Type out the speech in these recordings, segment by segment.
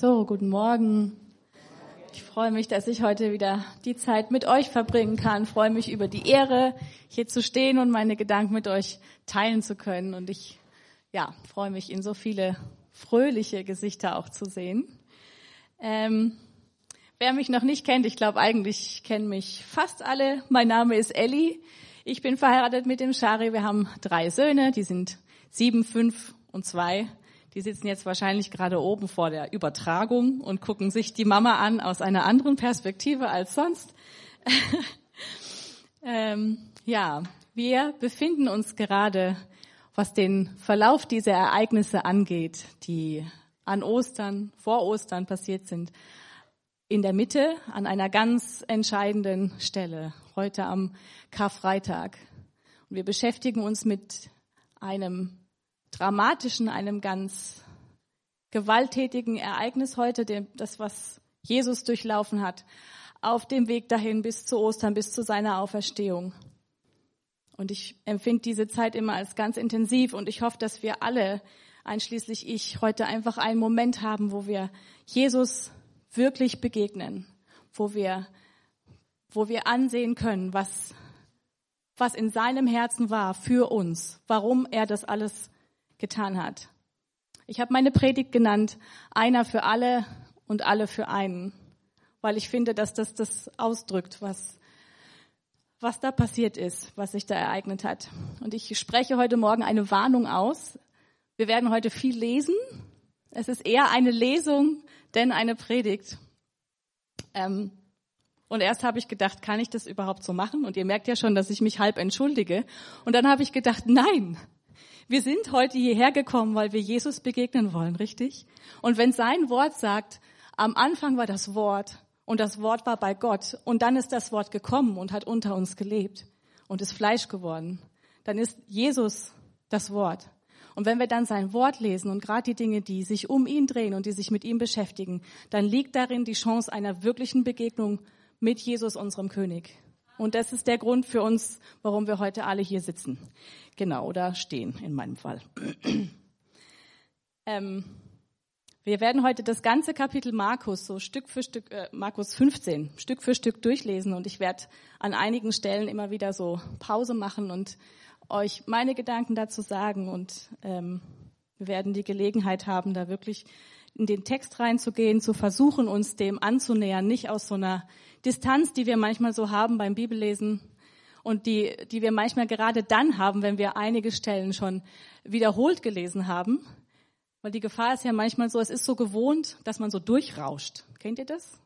So, guten Morgen. Ich freue mich, dass ich heute wieder die Zeit mit euch verbringen kann. Ich freue mich über die Ehre, hier zu stehen und meine Gedanken mit euch teilen zu können. Und ich, ja, freue mich, in so viele fröhliche Gesichter auch zu sehen. Ähm, wer mich noch nicht kennt, ich glaube eigentlich kennen mich fast alle. Mein Name ist Elli. Ich bin verheiratet mit dem Shari. Wir haben drei Söhne, die sind sieben, fünf und zwei. Die sitzen jetzt wahrscheinlich gerade oben vor der Übertragung und gucken sich die Mama an aus einer anderen Perspektive als sonst. ähm, ja, wir befinden uns gerade, was den Verlauf dieser Ereignisse angeht, die an Ostern, vor Ostern passiert sind, in der Mitte an einer ganz entscheidenden Stelle, heute am Karfreitag. Und wir beschäftigen uns mit einem dramatischen, einem ganz gewalttätigen Ereignis heute, das, was Jesus durchlaufen hat, auf dem Weg dahin bis zu Ostern, bis zu seiner Auferstehung. Und ich empfinde diese Zeit immer als ganz intensiv und ich hoffe, dass wir alle, einschließlich ich, heute einfach einen Moment haben, wo wir Jesus wirklich begegnen, wo wir, wo wir ansehen können, was, was in seinem Herzen war für uns, warum er das alles getan hat. Ich habe meine Predigt genannt, einer für alle und alle für einen, weil ich finde, dass das das ausdrückt, was, was da passiert ist, was sich da ereignet hat. Und ich spreche heute Morgen eine Warnung aus. Wir werden heute viel lesen. Es ist eher eine Lesung, denn eine Predigt. Ähm, und erst habe ich gedacht, kann ich das überhaupt so machen? Und ihr merkt ja schon, dass ich mich halb entschuldige. Und dann habe ich gedacht, nein, wir sind heute hierher gekommen, weil wir Jesus begegnen wollen, richtig? Und wenn sein Wort sagt, am Anfang war das Wort und das Wort war bei Gott und dann ist das Wort gekommen und hat unter uns gelebt und ist Fleisch geworden, dann ist Jesus das Wort. Und wenn wir dann sein Wort lesen und gerade die Dinge, die sich um ihn drehen und die sich mit ihm beschäftigen, dann liegt darin die Chance einer wirklichen Begegnung mit Jesus, unserem König. Und das ist der Grund für uns, warum wir heute alle hier sitzen. Genau, oder stehen in meinem Fall. ähm, wir werden heute das ganze Kapitel Markus so Stück für Stück, äh, Markus 15, Stück für Stück durchlesen und ich werde an einigen Stellen immer wieder so Pause machen und euch meine Gedanken dazu sagen und ähm, wir werden die Gelegenheit haben, da wirklich in den Text reinzugehen, zu versuchen, uns dem anzunähern, nicht aus so einer Distanz, die wir manchmal so haben beim Bibellesen und die, die wir manchmal gerade dann haben, wenn wir einige Stellen schon wiederholt gelesen haben. Weil die Gefahr ist ja manchmal so, es ist so gewohnt, dass man so durchrauscht. Kennt ihr das?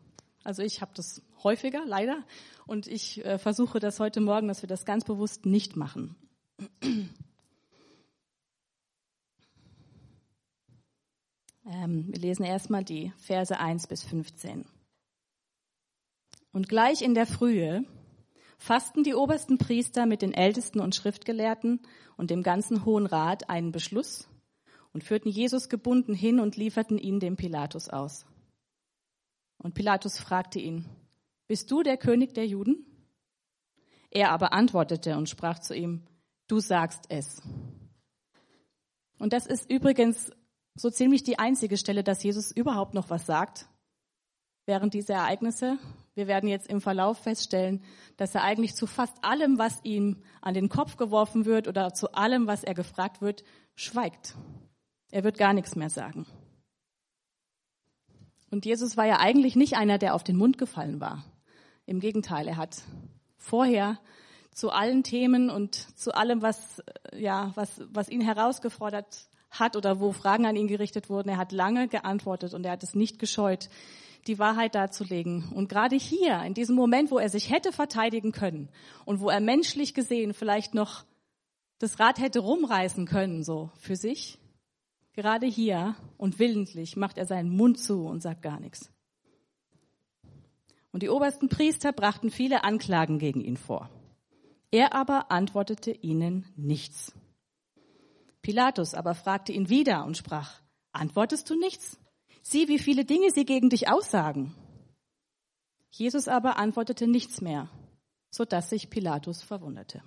Also ich habe das häufiger, leider. Und ich äh, versuche das heute Morgen, dass wir das ganz bewusst nicht machen. Wir lesen erstmal die Verse 1 bis 15. Und gleich in der Frühe fassten die obersten Priester mit den Ältesten und Schriftgelehrten und dem ganzen Hohen Rat einen Beschluss und führten Jesus gebunden hin und lieferten ihn dem Pilatus aus. Und Pilatus fragte ihn, bist du der König der Juden? Er aber antwortete und sprach zu ihm, du sagst es. Und das ist übrigens so ziemlich die einzige Stelle, dass Jesus überhaupt noch was sagt während dieser Ereignisse. Wir werden jetzt im Verlauf feststellen, dass er eigentlich zu fast allem, was ihm an den Kopf geworfen wird oder zu allem, was er gefragt wird, schweigt. Er wird gar nichts mehr sagen. Und Jesus war ja eigentlich nicht einer, der auf den Mund gefallen war. Im Gegenteil, er hat vorher zu allen Themen und zu allem, was, ja, was, was ihn herausgefordert hat oder wo Fragen an ihn gerichtet wurden, er hat lange geantwortet und er hat es nicht gescheut, die Wahrheit darzulegen. Und gerade hier, in diesem Moment, wo er sich hätte verteidigen können und wo er menschlich gesehen vielleicht noch das Rad hätte rumreißen können, so für sich, gerade hier und willentlich macht er seinen Mund zu und sagt gar nichts. Und die obersten Priester brachten viele Anklagen gegen ihn vor. Er aber antwortete ihnen nichts. Pilatus aber fragte ihn wieder und sprach, antwortest du nichts? Sieh, wie viele Dinge sie gegen dich aussagen. Jesus aber antwortete nichts mehr, so dass sich Pilatus verwunderte.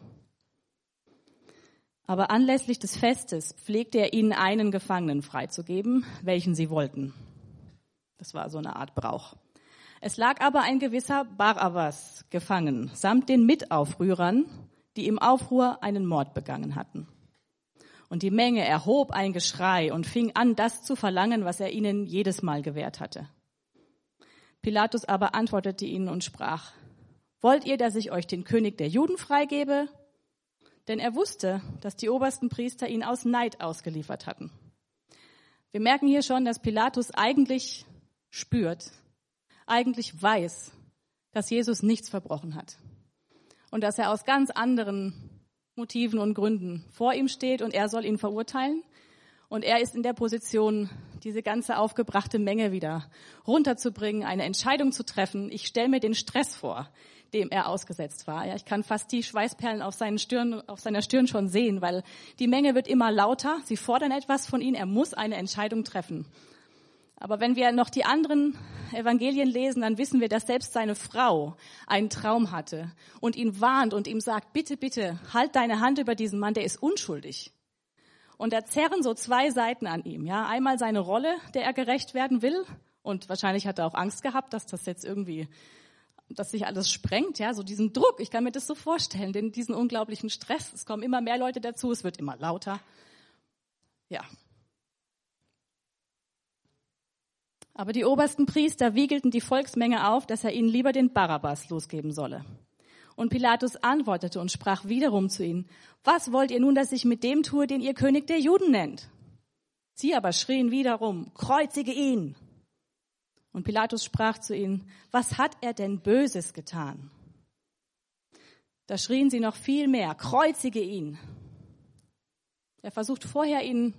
Aber anlässlich des Festes pflegte er ihnen einen Gefangenen freizugeben, welchen sie wollten. Das war so eine Art Brauch. Es lag aber ein gewisser Barabbas gefangen, samt den Mitaufrührern, die im Aufruhr einen Mord begangen hatten. Und die Menge erhob ein Geschrei und fing an, das zu verlangen, was er ihnen jedes Mal gewährt hatte. Pilatus aber antwortete ihnen und sprach, Wollt ihr, dass ich euch den König der Juden freigebe? Denn er wusste, dass die obersten Priester ihn aus Neid ausgeliefert hatten. Wir merken hier schon, dass Pilatus eigentlich spürt, eigentlich weiß, dass Jesus nichts verbrochen hat. Und dass er aus ganz anderen Motiven und Gründen vor ihm steht und er soll ihn verurteilen. Und er ist in der Position, diese ganze aufgebrachte Menge wieder runterzubringen, eine Entscheidung zu treffen. Ich stelle mir den Stress vor, dem er ausgesetzt war. Ja, ich kann fast die Schweißperlen auf, seinen Stirn, auf seiner Stirn schon sehen, weil die Menge wird immer lauter. Sie fordern etwas von ihm. Er muss eine Entscheidung treffen. Aber wenn wir noch die anderen Evangelien lesen, dann wissen wir, dass selbst seine Frau einen Traum hatte und ihn warnt und ihm sagt, bitte, bitte, halt deine Hand über diesen Mann, der ist unschuldig. Und da zerren so zwei Seiten an ihm. Ja, einmal seine Rolle, der er gerecht werden will. Und wahrscheinlich hat er auch Angst gehabt, dass das jetzt irgendwie, dass sich alles sprengt. Ja, so diesen Druck. Ich kann mir das so vorstellen, den, diesen unglaublichen Stress. Es kommen immer mehr Leute dazu. Es wird immer lauter. Ja, Aber die obersten Priester wiegelten die Volksmenge auf, dass er ihnen lieber den Barabbas losgeben solle. Und Pilatus antwortete und sprach wiederum zu ihnen, was wollt ihr nun, dass ich mit dem tue, den ihr König der Juden nennt? Sie aber schrien wiederum, kreuzige ihn. Und Pilatus sprach zu ihnen, was hat er denn Böses getan? Da schrien sie noch viel mehr, kreuzige ihn. Er versucht vorher ihn,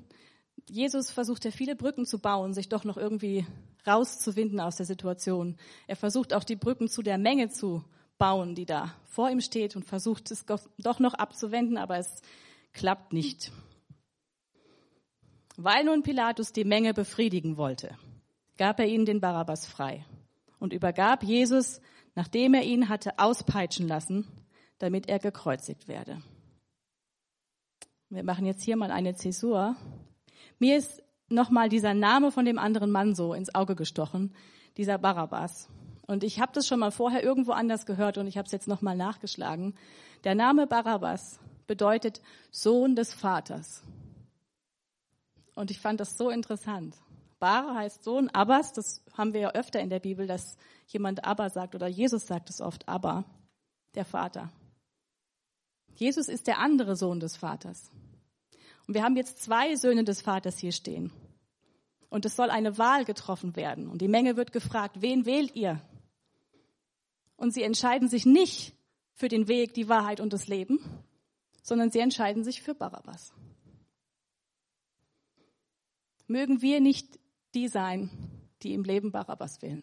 Jesus versucht viele Brücken zu bauen, sich doch noch irgendwie rauszuwinden aus der Situation. Er versucht auch die Brücken zu der Menge zu bauen, die da vor ihm steht und versucht es doch noch abzuwenden, aber es klappt nicht. Weil nun Pilatus die Menge befriedigen wollte, gab er ihnen den Barabbas frei und übergab Jesus, nachdem er ihn hatte auspeitschen lassen, damit er gekreuzigt werde. Wir machen jetzt hier mal eine Zäsur. Mir ist nochmal dieser Name von dem anderen Mann so ins Auge gestochen, dieser Barabbas. Und ich habe das schon mal vorher irgendwo anders gehört und ich habe es jetzt nochmal nachgeschlagen. Der Name Barabbas bedeutet Sohn des Vaters. Und ich fand das so interessant. Bar heißt Sohn, Abbas, das haben wir ja öfter in der Bibel, dass jemand Abba sagt oder Jesus sagt es oft, Abba, der Vater. Jesus ist der andere Sohn des Vaters. Und wir haben jetzt zwei Söhne des Vaters hier stehen. Und es soll eine Wahl getroffen werden. Und die Menge wird gefragt, wen wählt ihr? Und sie entscheiden sich nicht für den Weg, die Wahrheit und das Leben, sondern sie entscheiden sich für Barabbas. Mögen wir nicht die sein, die im Leben Barabbas wählen.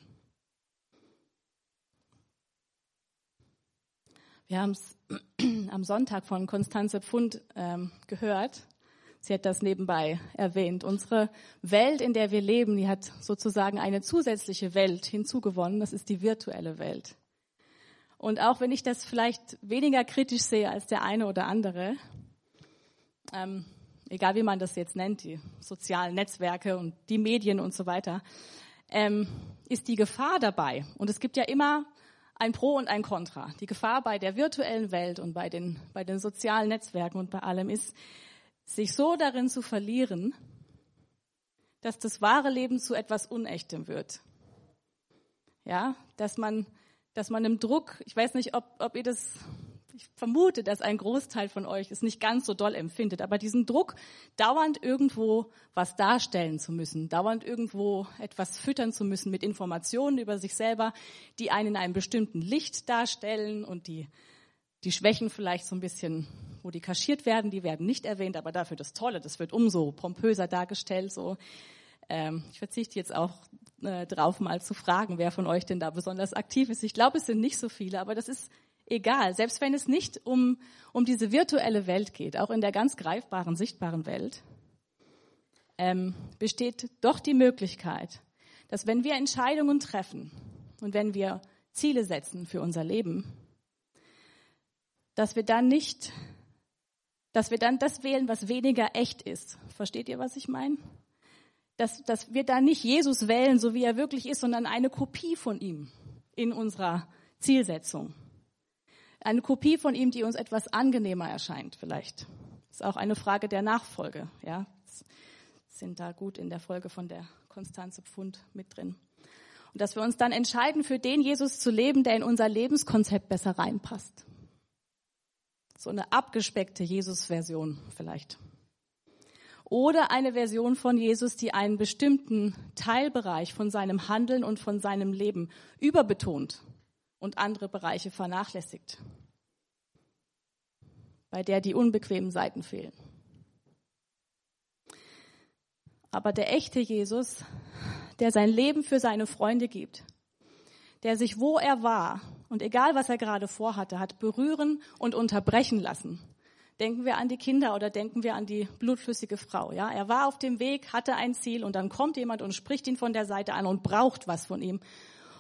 Wir haben es am Sonntag von Konstanze Pfund ähm, gehört. Sie hat das nebenbei erwähnt. Unsere Welt, in der wir leben, die hat sozusagen eine zusätzliche Welt hinzugewonnen. Das ist die virtuelle Welt. Und auch wenn ich das vielleicht weniger kritisch sehe als der eine oder andere, ähm, egal wie man das jetzt nennt, die sozialen Netzwerke und die Medien und so weiter, ähm, ist die Gefahr dabei. Und es gibt ja immer ein Pro und ein Contra. Die Gefahr bei der virtuellen Welt und bei den, bei den sozialen Netzwerken und bei allem ist, sich so darin zu verlieren, dass das wahre Leben zu etwas Unechtem wird. Ja, dass man, dass man im Druck, ich weiß nicht, ob, ob ihr das, ich vermute, dass ein Großteil von euch es nicht ganz so doll empfindet, aber diesen Druck, dauernd irgendwo was darstellen zu müssen, dauernd irgendwo etwas füttern zu müssen mit Informationen über sich selber, die einen in einem bestimmten Licht darstellen und die, die Schwächen vielleicht so ein bisschen wo die kaschiert werden, die werden nicht erwähnt, aber dafür das Tolle, das wird umso pompöser dargestellt. So, ähm, ich verzichte jetzt auch äh, drauf, mal zu fragen, wer von euch denn da besonders aktiv ist. Ich glaube, es sind nicht so viele, aber das ist egal. Selbst wenn es nicht um, um diese virtuelle Welt geht, auch in der ganz greifbaren, sichtbaren Welt, ähm, besteht doch die Möglichkeit, dass wenn wir Entscheidungen treffen und wenn wir Ziele setzen für unser Leben, dass wir dann nicht dass wir dann das wählen, was weniger echt ist. Versteht ihr, was ich meine? dass, dass wir da nicht Jesus wählen, so wie er wirklich ist, sondern eine Kopie von ihm in unserer Zielsetzung. Eine Kopie von ihm, die uns etwas angenehmer erscheint, vielleicht. Ist auch eine Frage der Nachfolge, ja. Sind da gut in der Folge von der Konstanze Pfund mit drin. Und dass wir uns dann entscheiden, für den Jesus zu leben, der in unser Lebenskonzept besser reinpasst. So eine abgespeckte Jesus-Version vielleicht. Oder eine Version von Jesus, die einen bestimmten Teilbereich von seinem Handeln und von seinem Leben überbetont und andere Bereiche vernachlässigt, bei der die unbequemen Seiten fehlen. Aber der echte Jesus, der sein Leben für seine Freunde gibt, der sich, wo er war und egal was er gerade vorhatte, hat berühren und unterbrechen lassen. Denken wir an die Kinder oder denken wir an die blutflüssige Frau. Ja, er war auf dem Weg, hatte ein Ziel und dann kommt jemand und spricht ihn von der Seite an und braucht was von ihm.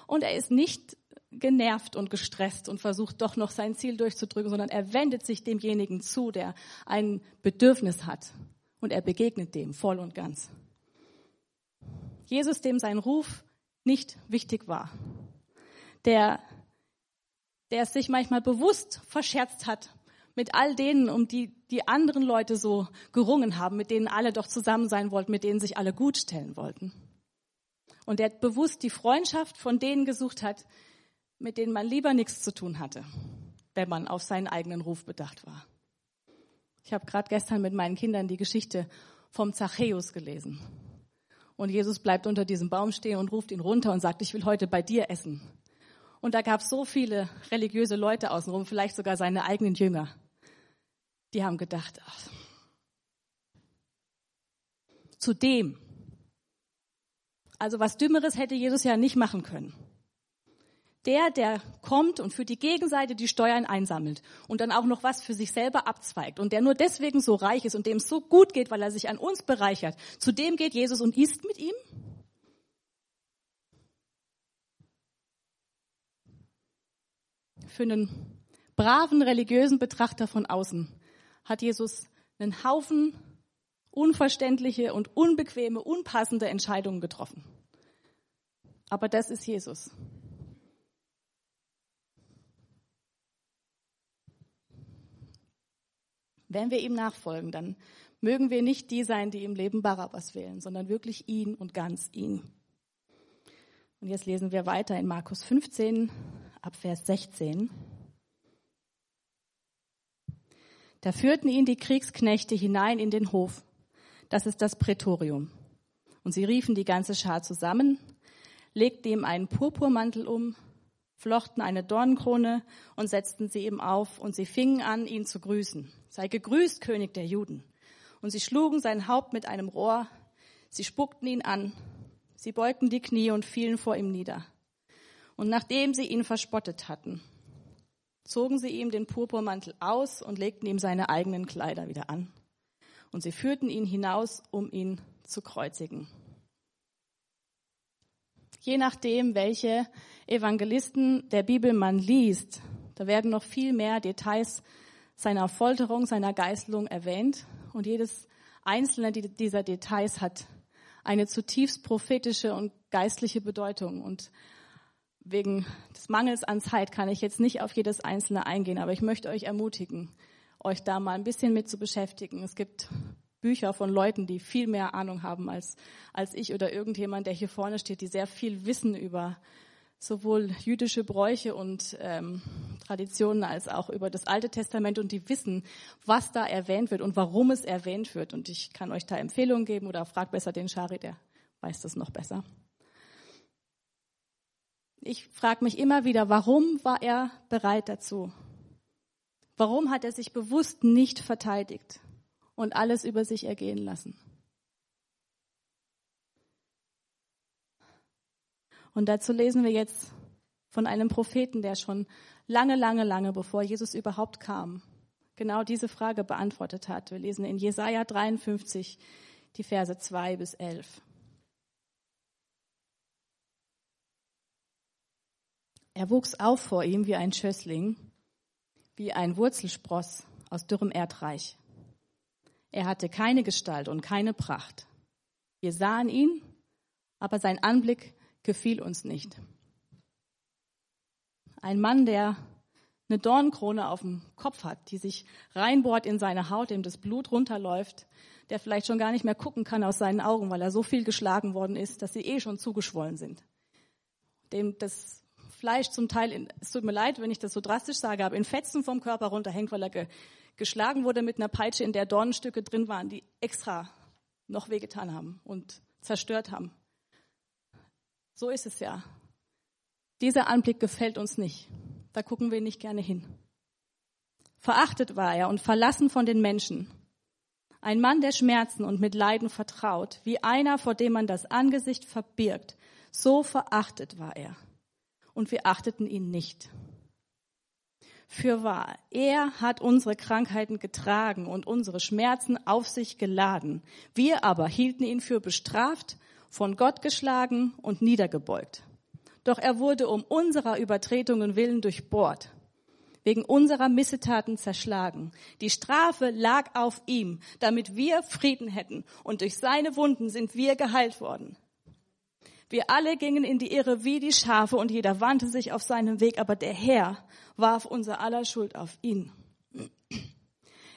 Und er ist nicht genervt und gestresst und versucht doch noch sein Ziel durchzudrücken, sondern er wendet sich demjenigen zu, der ein Bedürfnis hat und er begegnet dem voll und ganz. Jesus, dem sein Ruf nicht wichtig war, der, der es sich manchmal bewusst verscherzt hat mit all denen, um die die anderen Leute so gerungen haben, mit denen alle doch zusammen sein wollten, mit denen sich alle gut stellen wollten. Und der bewusst die Freundschaft von denen gesucht hat, mit denen man lieber nichts zu tun hatte, wenn man auf seinen eigenen Ruf bedacht war. Ich habe gerade gestern mit meinen Kindern die Geschichte vom Zachäus gelesen. Und Jesus bleibt unter diesem Baum stehen und ruft ihn runter und sagt, ich will heute bei dir essen. Und da gab es so viele religiöse Leute außenrum, vielleicht sogar seine eigenen Jünger. Die haben gedacht, ach, zu dem. Also was Dümmeres hätte Jesus ja nicht machen können der, der kommt und für die Gegenseite die Steuern einsammelt und dann auch noch was für sich selber abzweigt und der nur deswegen so reich ist und dem es so gut geht, weil er sich an uns bereichert, zu dem geht Jesus und isst mit ihm? Für einen braven religiösen Betrachter von außen hat Jesus einen Haufen unverständliche und unbequeme, unpassende Entscheidungen getroffen. Aber das ist Jesus. Wenn wir ihm nachfolgen, dann mögen wir nicht die sein, die im Leben Barabbas wählen, sondern wirklich ihn und ganz ihn. Und jetzt lesen wir weiter in Markus 15 ab Vers 16. Da führten ihn die Kriegsknechte hinein in den Hof. Das ist das Prätorium. Und sie riefen die ganze Schar zusammen, legten ihm einen Purpurmantel um, flochten eine Dornenkrone und setzten sie ihm auf, und sie fingen an, ihn zu grüßen. Sei gegrüßt, König der Juden. Und sie schlugen sein Haupt mit einem Rohr, sie spuckten ihn an, sie beugten die Knie und fielen vor ihm nieder. Und nachdem sie ihn verspottet hatten, zogen sie ihm den Purpurmantel aus und legten ihm seine eigenen Kleider wieder an. Und sie führten ihn hinaus, um ihn zu kreuzigen je nachdem, welche Evangelisten der Bibel man liest, da werden noch viel mehr Details seiner Folterung, seiner Geißelung erwähnt. Und jedes einzelne dieser Details hat eine zutiefst prophetische und geistliche Bedeutung. Und wegen des Mangels an Zeit kann ich jetzt nicht auf jedes einzelne eingehen, aber ich möchte euch ermutigen, euch da mal ein bisschen mit zu beschäftigen. Es gibt Bücher von Leuten, die viel mehr Ahnung haben als, als ich oder irgendjemand, der hier vorne steht, die sehr viel wissen über sowohl jüdische Bräuche und ähm, Traditionen als auch über das Alte Testament und die wissen, was da erwähnt wird und warum es erwähnt wird. Und ich kann euch da Empfehlungen geben oder fragt besser den Shari, der weiß das noch besser. Ich frage mich immer wieder, warum war er bereit dazu? Warum hat er sich bewusst nicht verteidigt? und alles über sich ergehen lassen. Und dazu lesen wir jetzt von einem Propheten, der schon lange, lange, lange bevor Jesus überhaupt kam, genau diese Frage beantwortet hat. Wir lesen in Jesaja 53 die Verse 2 bis 11. Er wuchs auf vor ihm wie ein Schössling, wie ein Wurzelspross aus dürrem Erdreich. Er hatte keine Gestalt und keine Pracht, Wir sahen ihn, aber sein Anblick gefiel uns nicht. Ein Mann, der eine Dornkrone auf dem Kopf hat, die sich reinbohrt in seine Haut, dem das Blut runterläuft, der vielleicht schon gar nicht mehr gucken kann aus seinen Augen, weil er so viel geschlagen worden ist, dass sie eh schon zugeschwollen sind. Dem das Fleisch zum Teil, in, es tut mir leid, wenn ich das so drastisch sage, aber in Fetzen vom Körper runterhängt, weil er ge, geschlagen wurde mit einer Peitsche, in der Dornenstücke drin waren, die extra noch wehgetan haben und zerstört haben. So ist es ja. Dieser Anblick gefällt uns nicht. Da gucken wir nicht gerne hin. Verachtet war er und verlassen von den Menschen. Ein Mann der Schmerzen und mit Leiden vertraut, wie einer, vor dem man das Angesicht verbirgt. So verachtet war er. Und wir achteten ihn nicht. Für wahr, er hat unsere Krankheiten getragen und unsere Schmerzen auf sich geladen. Wir aber hielten ihn für bestraft, von Gott geschlagen und niedergebeugt. Doch er wurde um unserer Übertretungen willen durchbohrt wegen unserer Missetaten zerschlagen. Die Strafe lag auf ihm, damit wir Frieden hätten. Und durch seine Wunden sind wir geheilt worden. Wir alle gingen in die Irre wie die Schafe und jeder wandte sich auf seinem Weg, aber der Herr warf unser aller Schuld auf ihn.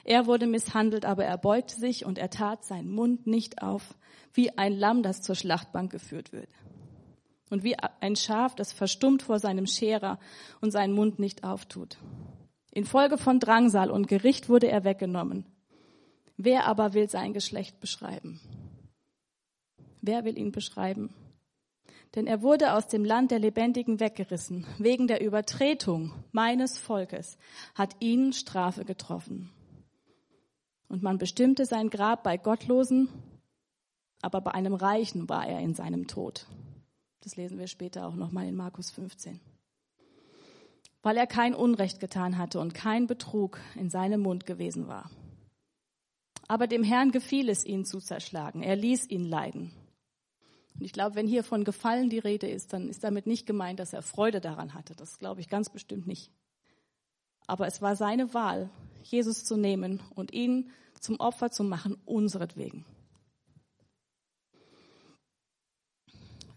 Er wurde misshandelt, aber er beugte sich und er tat seinen Mund nicht auf, wie ein Lamm, das zur Schlachtbank geführt wird. Und wie ein Schaf, das verstummt vor seinem Scherer und seinen Mund nicht auftut. Infolge von Drangsal und Gericht wurde er weggenommen. Wer aber will sein Geschlecht beschreiben? Wer will ihn beschreiben? Denn er wurde aus dem Land der Lebendigen weggerissen. Wegen der Übertretung meines Volkes hat ihn Strafe getroffen. Und man bestimmte sein Grab bei Gottlosen, aber bei einem Reichen war er in seinem Tod. Das lesen wir später auch nochmal in Markus 15. Weil er kein Unrecht getan hatte und kein Betrug in seinem Mund gewesen war. Aber dem Herrn gefiel es, ihn zu zerschlagen. Er ließ ihn leiden. Und ich glaube, wenn hier von Gefallen die Rede ist, dann ist damit nicht gemeint, dass er Freude daran hatte. Das glaube ich ganz bestimmt nicht. Aber es war seine Wahl, Jesus zu nehmen und ihn zum Opfer zu machen, unseretwegen.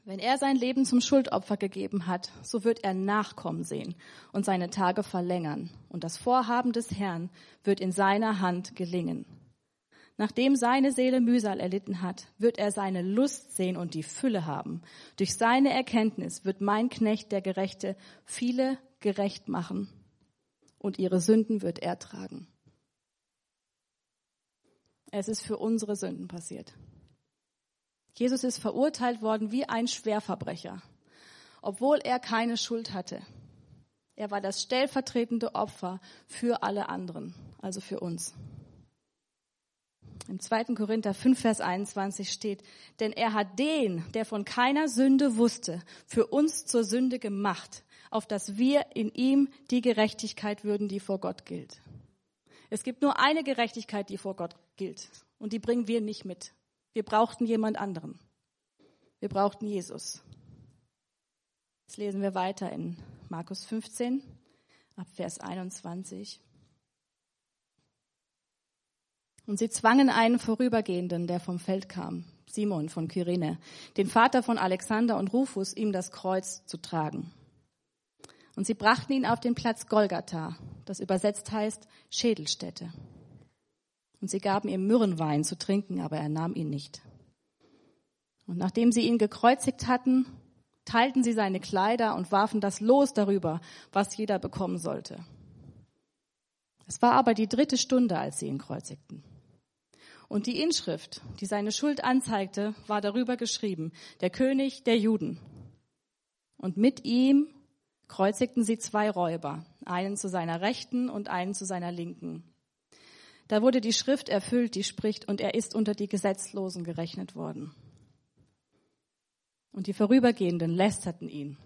Wenn er sein Leben zum Schuldopfer gegeben hat, so wird er Nachkommen sehen und seine Tage verlängern. Und das Vorhaben des Herrn wird in seiner Hand gelingen. Nachdem seine Seele Mühsal erlitten hat, wird er seine Lust sehen und die Fülle haben. Durch seine Erkenntnis wird mein Knecht, der Gerechte, viele gerecht machen und ihre Sünden wird er tragen. Es ist für unsere Sünden passiert. Jesus ist verurteilt worden wie ein Schwerverbrecher, obwohl er keine Schuld hatte. Er war das stellvertretende Opfer für alle anderen, also für uns. Im 2. Korinther 5, Vers 21 steht, denn er hat den, der von keiner Sünde wusste, für uns zur Sünde gemacht, auf dass wir in ihm die Gerechtigkeit würden, die vor Gott gilt. Es gibt nur eine Gerechtigkeit, die vor Gott gilt, und die bringen wir nicht mit. Wir brauchten jemand anderen. Wir brauchten Jesus. Jetzt lesen wir weiter in Markus 15 ab Vers 21. Und sie zwangen einen Vorübergehenden, der vom Feld kam, Simon von Kyrene, den Vater von Alexander und Rufus, ihm das Kreuz zu tragen. Und sie brachten ihn auf den Platz Golgatha, das übersetzt heißt Schädelstätte und sie gaben ihm Myrrenwein zu trinken, aber er nahm ihn nicht. Und nachdem sie ihn gekreuzigt hatten, teilten sie seine Kleider und warfen das Los darüber, was jeder bekommen sollte. Es war aber die dritte Stunde, als sie ihn kreuzigten. Und die Inschrift, die seine Schuld anzeigte, war darüber geschrieben, der König der Juden. Und mit ihm kreuzigten sie zwei Räuber, einen zu seiner Rechten und einen zu seiner Linken. Da wurde die Schrift erfüllt, die spricht, und er ist unter die Gesetzlosen gerechnet worden. Und die Vorübergehenden lästerten ihn,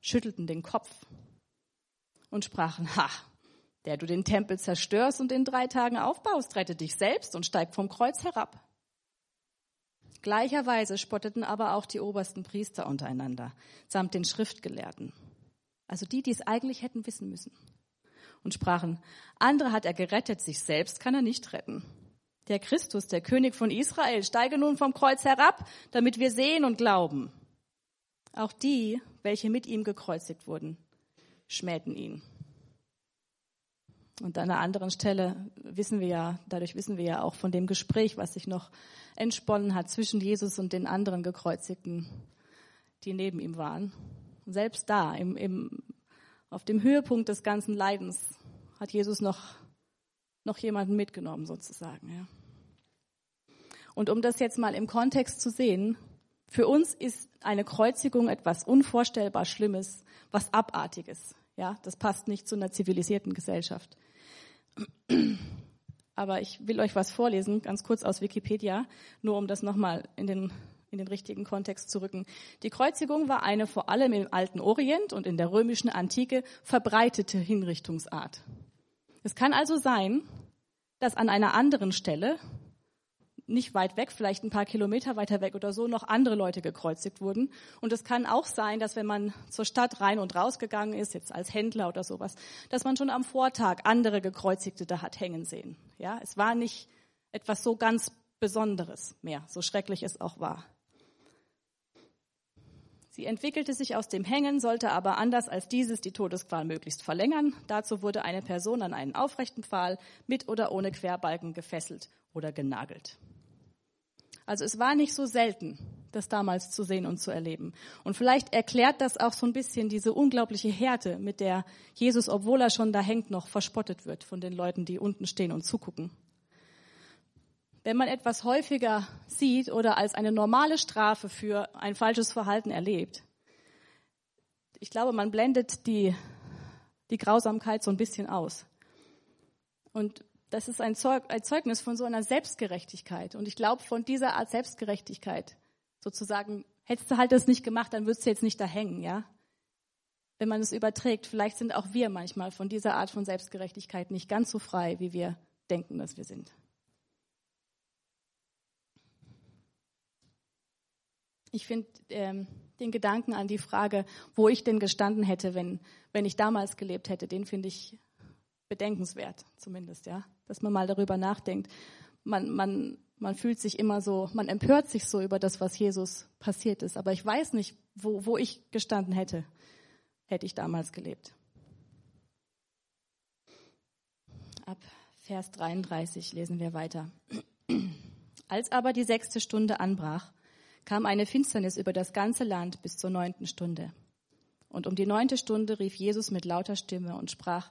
schüttelten den Kopf und sprachen, ha, der du den Tempel zerstörst und in drei Tagen aufbaust, rette dich selbst und steig vom Kreuz herab. Gleicherweise spotteten aber auch die obersten Priester untereinander, samt den Schriftgelehrten, also die, die es eigentlich hätten wissen müssen und sprachen, andere hat er gerettet, sich selbst kann er nicht retten. der Christus, der König von Israel, steige nun vom Kreuz herab, damit wir sehen und glauben. Auch die, welche mit ihm gekreuzigt wurden, schmähten ihn. Und an einer anderen Stelle wissen wir ja, dadurch wissen wir ja auch von dem Gespräch, was sich noch entsponnen hat zwischen Jesus und den anderen Gekreuzigten, die neben ihm waren. Und selbst da, im, im, auf dem Höhepunkt des ganzen Leidens, hat Jesus noch, noch jemanden mitgenommen, sozusagen. Ja. Und um das jetzt mal im Kontext zu sehen, für uns ist eine Kreuzigung etwas unvorstellbar Schlimmes, was Abartiges. Ja, das passt nicht zu einer zivilisierten Gesellschaft. Aber ich will euch was vorlesen, ganz kurz aus Wikipedia, nur um das nochmal in den, in den richtigen Kontext zu rücken. Die Kreuzigung war eine vor allem im alten Orient und in der römischen Antike verbreitete Hinrichtungsart. Es kann also sein, dass an einer anderen Stelle nicht weit weg, vielleicht ein paar Kilometer weiter weg oder so, noch andere Leute gekreuzigt wurden. Und es kann auch sein, dass wenn man zur Stadt rein und raus gegangen ist, jetzt als Händler oder sowas, dass man schon am Vortag andere Gekreuzigte da hat hängen sehen. Ja, es war nicht etwas so ganz Besonderes mehr, so schrecklich es auch war. Sie entwickelte sich aus dem Hängen, sollte aber anders als dieses die Todesqual möglichst verlängern. Dazu wurde eine Person an einen aufrechten Pfahl mit oder ohne Querbalken gefesselt oder genagelt. Also es war nicht so selten, das damals zu sehen und zu erleben. Und vielleicht erklärt das auch so ein bisschen diese unglaubliche Härte, mit der Jesus, obwohl er schon da hängt, noch verspottet wird von den Leuten, die unten stehen und zugucken. Wenn man etwas häufiger sieht oder als eine normale Strafe für ein falsches Verhalten erlebt, ich glaube, man blendet die, die Grausamkeit so ein bisschen aus. Und das ist ein, Zeug, ein Zeugnis von so einer Selbstgerechtigkeit. Und ich glaube, von dieser Art Selbstgerechtigkeit, sozusagen, hättest du halt das nicht gemacht, dann würdest du jetzt nicht da hängen, ja? Wenn man es überträgt, vielleicht sind auch wir manchmal von dieser Art von Selbstgerechtigkeit nicht ganz so frei, wie wir denken, dass wir sind. Ich finde ähm, den Gedanken an die Frage, wo ich denn gestanden hätte, wenn, wenn ich damals gelebt hätte, den finde ich bedenkenswert, zumindest, ja, dass man mal darüber nachdenkt. Man, man, man fühlt sich immer so, man empört sich so über das, was Jesus passiert ist. Aber ich weiß nicht, wo, wo ich gestanden hätte, hätte ich damals gelebt. Ab Vers 33 lesen wir weiter. Als aber die sechste Stunde anbrach, kam eine Finsternis über das ganze Land bis zur neunten Stunde. Und um die neunte Stunde rief Jesus mit lauter Stimme und sprach,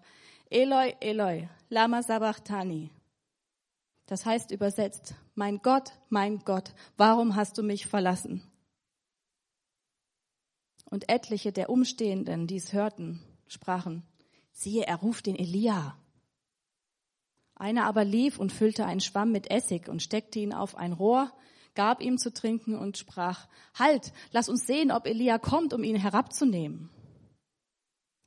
Eloi, Eloi, lama sabachthani. Das heißt übersetzt, mein Gott, mein Gott, warum hast du mich verlassen? Und etliche der Umstehenden, die es hörten, sprachen, siehe, er ruft den Elia. Einer aber lief und füllte einen Schwamm mit Essig und steckte ihn auf ein Rohr, gab ihm zu trinken und sprach, Halt, lass uns sehen, ob Elia kommt, um ihn herabzunehmen.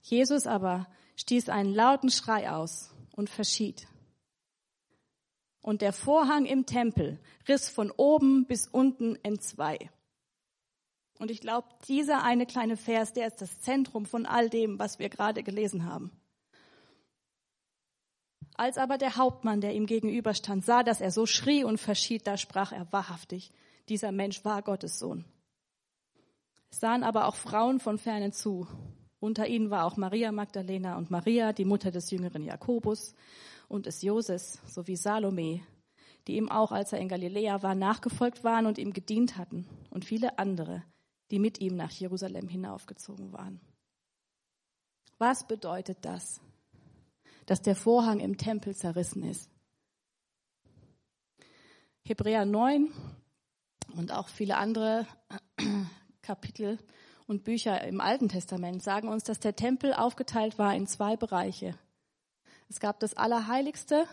Jesus aber stieß einen lauten Schrei aus und verschied. Und der Vorhang im Tempel riss von oben bis unten entzwei. Und ich glaube, dieser eine kleine Vers, der ist das Zentrum von all dem, was wir gerade gelesen haben. Als aber der Hauptmann, der ihm gegenüberstand, sah, dass er so schrie und verschied, da sprach er wahrhaftig, dieser Mensch war Gottes Sohn. Es sahen aber auch Frauen von fernen zu unter ihnen war auch Maria Magdalena und Maria, die Mutter des jüngeren Jakobus und des Joses, sowie Salome, die ihm auch, als er in Galiläa war, nachgefolgt waren und ihm gedient hatten, und viele andere, die mit ihm nach Jerusalem hinaufgezogen waren. Was bedeutet das, dass der Vorhang im Tempel zerrissen ist? Hebräer 9 und auch viele andere Kapitel und Bücher im Alten Testament sagen uns, dass der Tempel aufgeteilt war in zwei Bereiche. Es gab das Allerheiligste,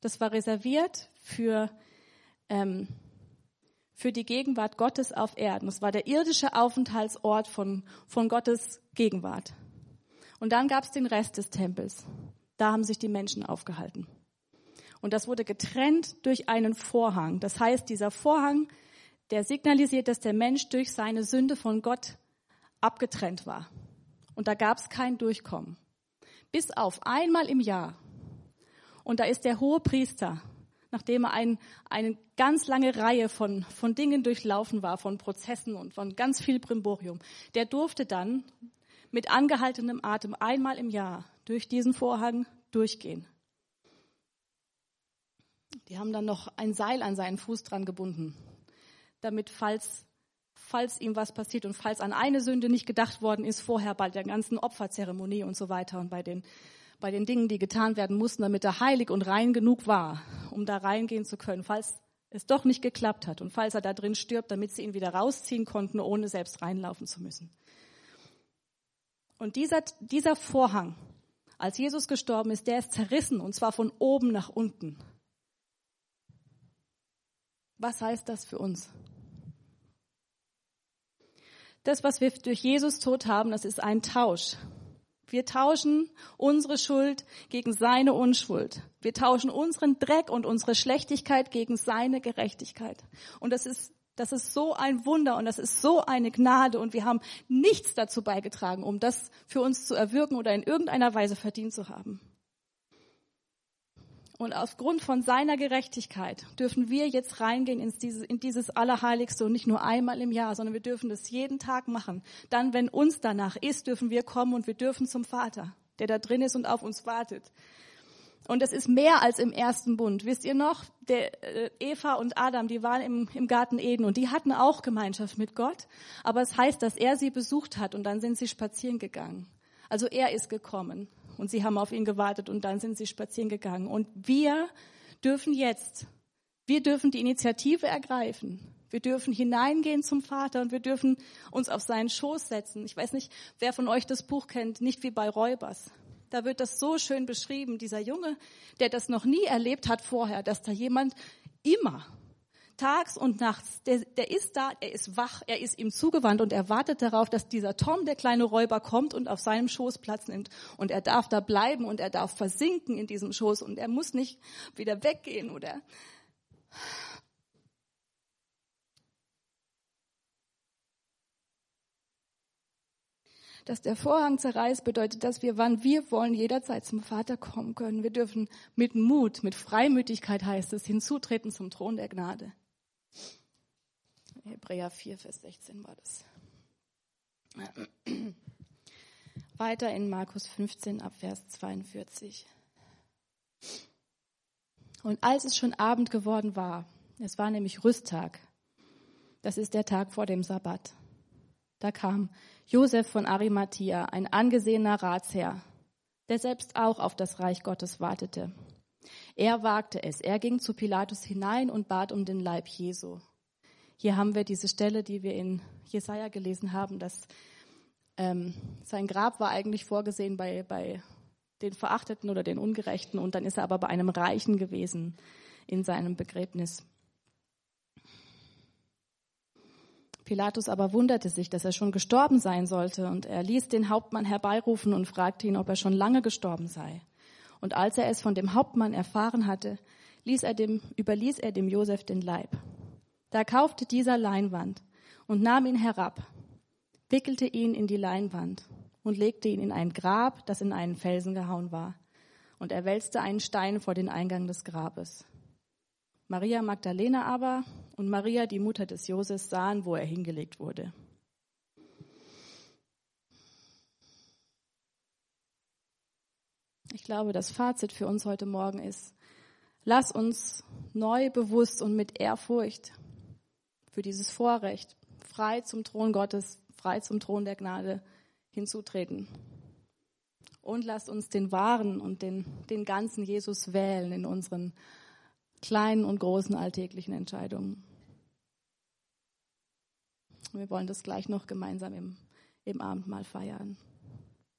das war reserviert für, ähm, für die Gegenwart Gottes auf Erden. Das war der irdische Aufenthaltsort von, von Gottes Gegenwart. Und dann gab es den Rest des Tempels. Da haben sich die Menschen aufgehalten. Und das wurde getrennt durch einen Vorhang. Das heißt, dieser Vorhang, der signalisiert, dass der Mensch durch seine Sünde von Gott abgetrennt war. Und da gab es kein Durchkommen. Bis auf einmal im Jahr. Und da ist der hohe Priester nachdem er ein, eine ganz lange Reihe von, von Dingen durchlaufen war, von Prozessen und von ganz viel Brimborium, der durfte dann mit angehaltenem Atem einmal im Jahr durch diesen Vorhang durchgehen. Die haben dann noch ein Seil an seinen Fuß dran gebunden, damit falls, falls ihm was passiert und falls an eine Sünde nicht gedacht worden ist vorher bei der ganzen Opferzeremonie und so weiter und bei den bei den Dingen, die getan werden mussten, damit er heilig und rein genug war, um da reingehen zu können, falls es doch nicht geklappt hat und falls er da drin stirbt, damit sie ihn wieder rausziehen konnten, ohne selbst reinlaufen zu müssen. Und dieser, dieser Vorhang, als Jesus gestorben ist, der ist zerrissen und zwar von oben nach unten. Was heißt das für uns? Das, was wir durch Jesus Tod haben, das ist ein Tausch. Wir tauschen unsere Schuld gegen seine Unschuld. Wir tauschen unseren Dreck und unsere Schlechtigkeit gegen seine Gerechtigkeit. Und das ist, das ist so ein Wunder und das ist so eine Gnade und wir haben nichts dazu beigetragen, um das für uns zu erwirken oder in irgendeiner Weise verdient zu haben. Und aufgrund von seiner Gerechtigkeit dürfen wir jetzt reingehen in dieses, in dieses Allerheiligste und nicht nur einmal im Jahr, sondern wir dürfen das jeden Tag machen. Dann, wenn uns danach ist, dürfen wir kommen und wir dürfen zum Vater, der da drin ist und auf uns wartet. Und es ist mehr als im ersten Bund. Wisst ihr noch, der, äh, Eva und Adam, die waren im, im Garten Eden und die hatten auch Gemeinschaft mit Gott. Aber es heißt, dass er sie besucht hat und dann sind sie spazieren gegangen. Also er ist gekommen und sie haben auf ihn gewartet und dann sind sie spazieren gegangen. Und wir dürfen jetzt, wir dürfen die Initiative ergreifen. Wir dürfen hineingehen zum Vater und wir dürfen uns auf seinen Schoß setzen. Ich weiß nicht, wer von euch das Buch kennt, nicht wie bei Räubers. Da wird das so schön beschrieben, dieser Junge, der das noch nie erlebt hat vorher, dass da jemand immer tags und nachts. Der, der ist da, er ist wach, er ist ihm zugewandt und er wartet darauf, dass dieser Tom, der kleine Räuber, kommt und auf seinem Schoß Platz nimmt. Und er darf da bleiben und er darf versinken in diesem Schoß und er muss nicht wieder weggehen oder dass der Vorhang zerreißt, bedeutet, dass wir, wann wir wollen, jederzeit zum Vater kommen können. Wir dürfen mit Mut, mit Freimütigkeit heißt es, hinzutreten zum Thron der Gnade. Hebräer 4, Vers 16 war das. Weiter in Markus 15 ab Vers 42. Und als es schon Abend geworden war, es war nämlich Rüsttag, das ist der Tag vor dem Sabbat, da kam Josef von Arimathea, ein angesehener Ratsherr, der selbst auch auf das Reich Gottes wartete. Er wagte es. Er ging zu Pilatus hinein und bat um den Leib Jesu. Hier haben wir diese Stelle, die wir in Jesaja gelesen haben, dass ähm, sein Grab war eigentlich vorgesehen bei, bei den Verachteten oder den Ungerechten und dann ist er aber bei einem Reichen gewesen in seinem Begräbnis. Pilatus aber wunderte sich, dass er schon gestorben sein sollte, und er ließ den Hauptmann herbeirufen und fragte ihn, ob er schon lange gestorben sei. Und als er es von dem Hauptmann erfahren hatte, ließ er dem, überließ er dem Josef den Leib. Da kaufte dieser Leinwand und nahm ihn herab, wickelte ihn in die Leinwand und legte ihn in ein Grab, das in einen Felsen gehauen war. Und er wälzte einen Stein vor den Eingang des Grabes. Maria Magdalena aber und Maria, die Mutter des Josef, sahen, wo er hingelegt wurde. Ich glaube, das Fazit für uns heute Morgen ist, lass uns neu bewusst und mit Ehrfurcht für dieses Vorrecht, frei zum Thron Gottes, frei zum Thron der Gnade hinzutreten. Und lasst uns den wahren und den, den ganzen Jesus wählen in unseren kleinen und großen alltäglichen Entscheidungen. Wir wollen das gleich noch gemeinsam im, im Abendmahl feiern.